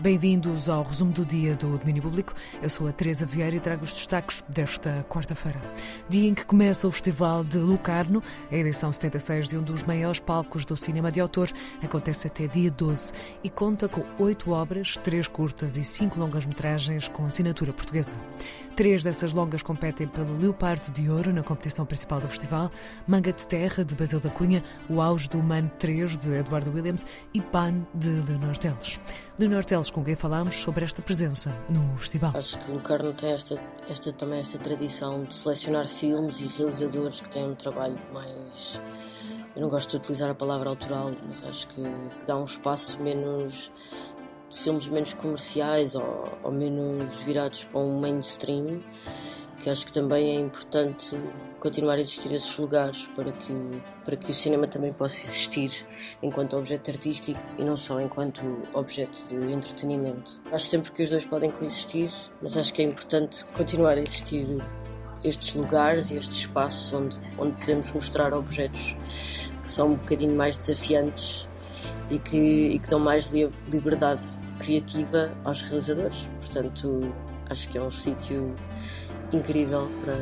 Bem-vindos ao resumo do dia do Domínio Público. Eu sou a Teresa Vieira e trago os destaques desta quarta-feira. Dia em que começa o Festival de Lucarno, a edição 76 de um dos maiores palcos do cinema de autor, acontece até dia 12 e conta com oito obras, três curtas e cinco longas-metragens com assinatura portuguesa. Três dessas longas competem pelo Leopardo de Ouro na competição principal do festival, Manga de Terra, de Basil da Cunha, O Auge do Humano 3, de Eduardo Williams e Pan, de Leonor Teles. Leonor Teles, com quem falámos sobre esta presença no festival. Acho que Lucarno tem esta, esta, também esta tradição de selecionar filmes e realizadores que têm um trabalho mais... Eu não gosto de utilizar a palavra autoral, mas acho que, dá um espaço menos filmes menos comerciais ou, ou, menos virados para um mainstream, que acho que também é importante continuar a existir esses lugares para que, para que o cinema também possa existir enquanto objeto artístico e não só enquanto objeto de entretenimento. Acho sempre que os dois podem coexistir, mas acho que é importante continuar a existir estes lugares e estes espaços onde, onde podemos mostrar objetos que são um bocadinho mais desafiantes e que, e que dão mais liberdade criativa aos realizadores. Portanto, acho que é um sítio incrível para,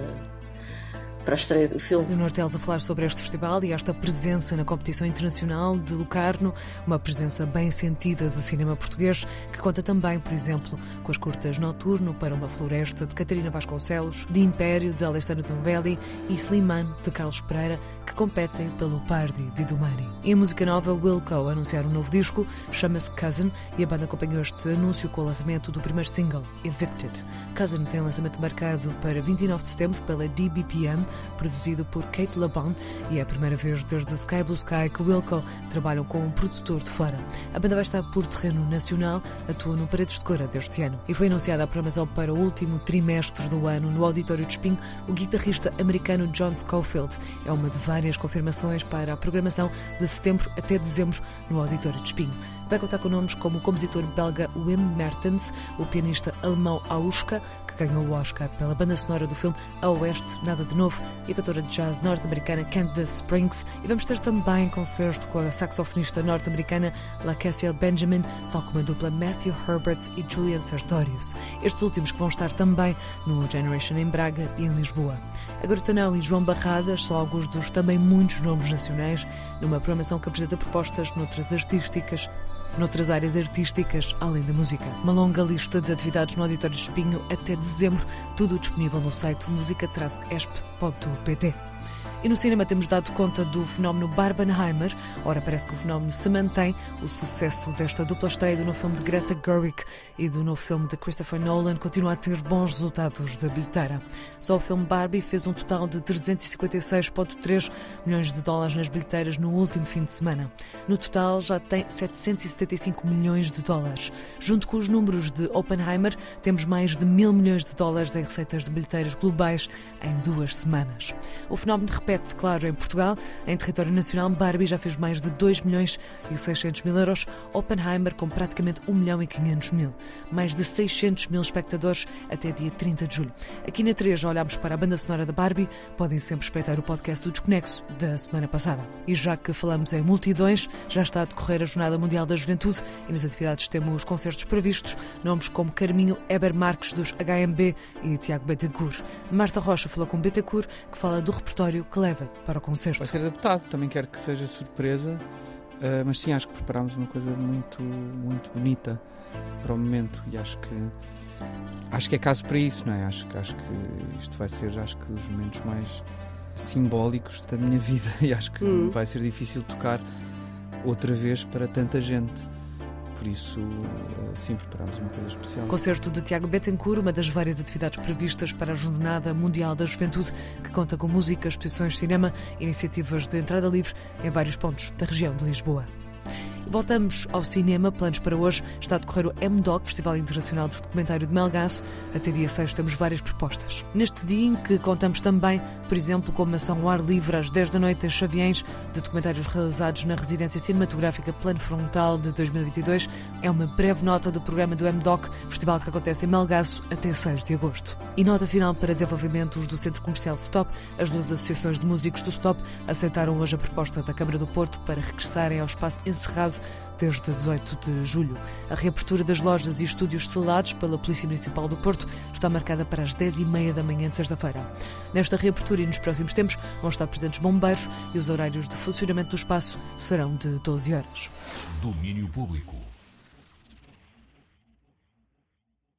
para a estreia do filme. Leonor Teles a falar sobre este festival e esta presença na competição internacional de Lucarno, uma presença bem sentida do cinema português, que conta também, por exemplo, com as curtas Noturno para uma Floresta de Catarina Vasconcelos, de Império de Alessandro Tombelli e Slimane de Carlos Pereira, que competem pelo Pardi de Dumani. E a música nova Wilco anunciar um novo disco, chama-se Cousin, e a banda acompanhou este anúncio com o lançamento do primeiro single, Evicted. Cousin tem lançamento marcado para 29 de setembro pela DBPM, produzido por Kate LeBon, e é a primeira vez desde Sky Blue Sky que Wilco trabalham com um produtor de fora. A banda vai estar por terreno nacional, atua no Paredes de Cora deste ano. E foi anunciada a programação para o último trimestre do ano no Auditório de Espinho. O guitarrista americano John Schofield é uma de várias confirmações para a programação de setembro até dezembro no Auditório de Espinho. Vai contar com nomes como o compositor belga Wim Mertens, o pianista alemão Auska, que ganhou o Oscar pela banda sonora do filme A Oeste, Nada de Novo, e a cantora de jazz norte-americana Candace Springs. E vamos ter também concerto com a saxofonista norte-americana LaCassia Benjamin, tal como a dupla Matthew Herbert e Julian Sartorius. Estes últimos que vão estar também no Generation em Braga e em Lisboa. A Grotanão e João Barradas são alguns dos também muitos nomes nacionais numa programação que apresenta propostas noutras artísticas noutras áreas artísticas, além da música. Uma longa lista de atividades no Auditório Espinho até dezembro, tudo disponível no site musica-esp.pt. E no cinema temos dado conta do fenómeno Barbenheimer. Ora, parece que o fenómeno se mantém. O sucesso desta dupla estreia do novo filme de Greta Gerwig e do novo filme de Christopher Nolan continua a ter bons resultados da bilheteira. Só o filme Barbie fez um total de 356,3 milhões de dólares nas bilheteiras no último fim de semana. No total, já tem 775 milhões de dólares. Junto com os números de Oppenheimer, temos mais de mil milhões de dólares em receitas de bilheteiras globais em duas semanas. O fenómeno repete-se, claro, em Portugal. Em território nacional, Barbie já fez mais de 2 milhões e 600 mil euros. Oppenheimer com praticamente 1 milhão e 500 mil. Mais de 600 mil espectadores até dia 30 de julho. Aqui na 3 já olhámos para a banda sonora da Barbie. Podem sempre espreitar o podcast do Desconexo da semana passada. E já que falamos em multidões, já está a decorrer a Jornada Mundial da Juventude e nas atividades temos concertos previstos, nomes como Carminho Eber Marques dos HMB e Tiago Betancourt. Marta Rocha falou com Betancourt, que fala do repertório que leva para o concerto. Vai ser adaptado, também quero que seja surpresa, uh, mas sim, acho que preparámos uma coisa muito, muito bonita para o momento e acho que acho que é caso para isso, não é? Acho, acho que isto vai ser, acho que dos momentos mais simbólicos da minha vida e acho que hum. vai ser difícil tocar outra vez para tanta gente por isso, eh, sim, preparamos uma coisa especial. Concerto de Tiago Betancourt, uma das várias atividades previstas para a Jornada Mundial da Juventude, que conta com música, exposições cinema, iniciativas de entrada livre em vários pontos da região de Lisboa. Voltamos ao cinema. Planos para hoje. Está a decorrer o MDOC, Festival Internacional de Documentário de Melgaço. Até dia 6 temos várias propostas. Neste dia em que contamos também, por exemplo, com uma ação ao ar livre às 10 da noite em Xaviens, de documentários realizados na Residência Cinematográfica Plano Frontal de 2022. É uma breve nota do programa do MDOC, festival que acontece em Melgaço até 6 de agosto. E nota final para desenvolvimentos do Centro Comercial Stop. As duas associações de músicos do Stop aceitaram hoje a proposta da Câmara do Porto para regressarem ao espaço encerrado fechado desde 18 de julho. A reabertura das lojas e estúdios selados pela Polícia Municipal do Porto está marcada para as 10h30 da manhã de sexta-feira. Nesta reabertura e nos próximos tempos vão estar presentes bombeiros e os horários de funcionamento do espaço serão de 12 horas. Domínio Público.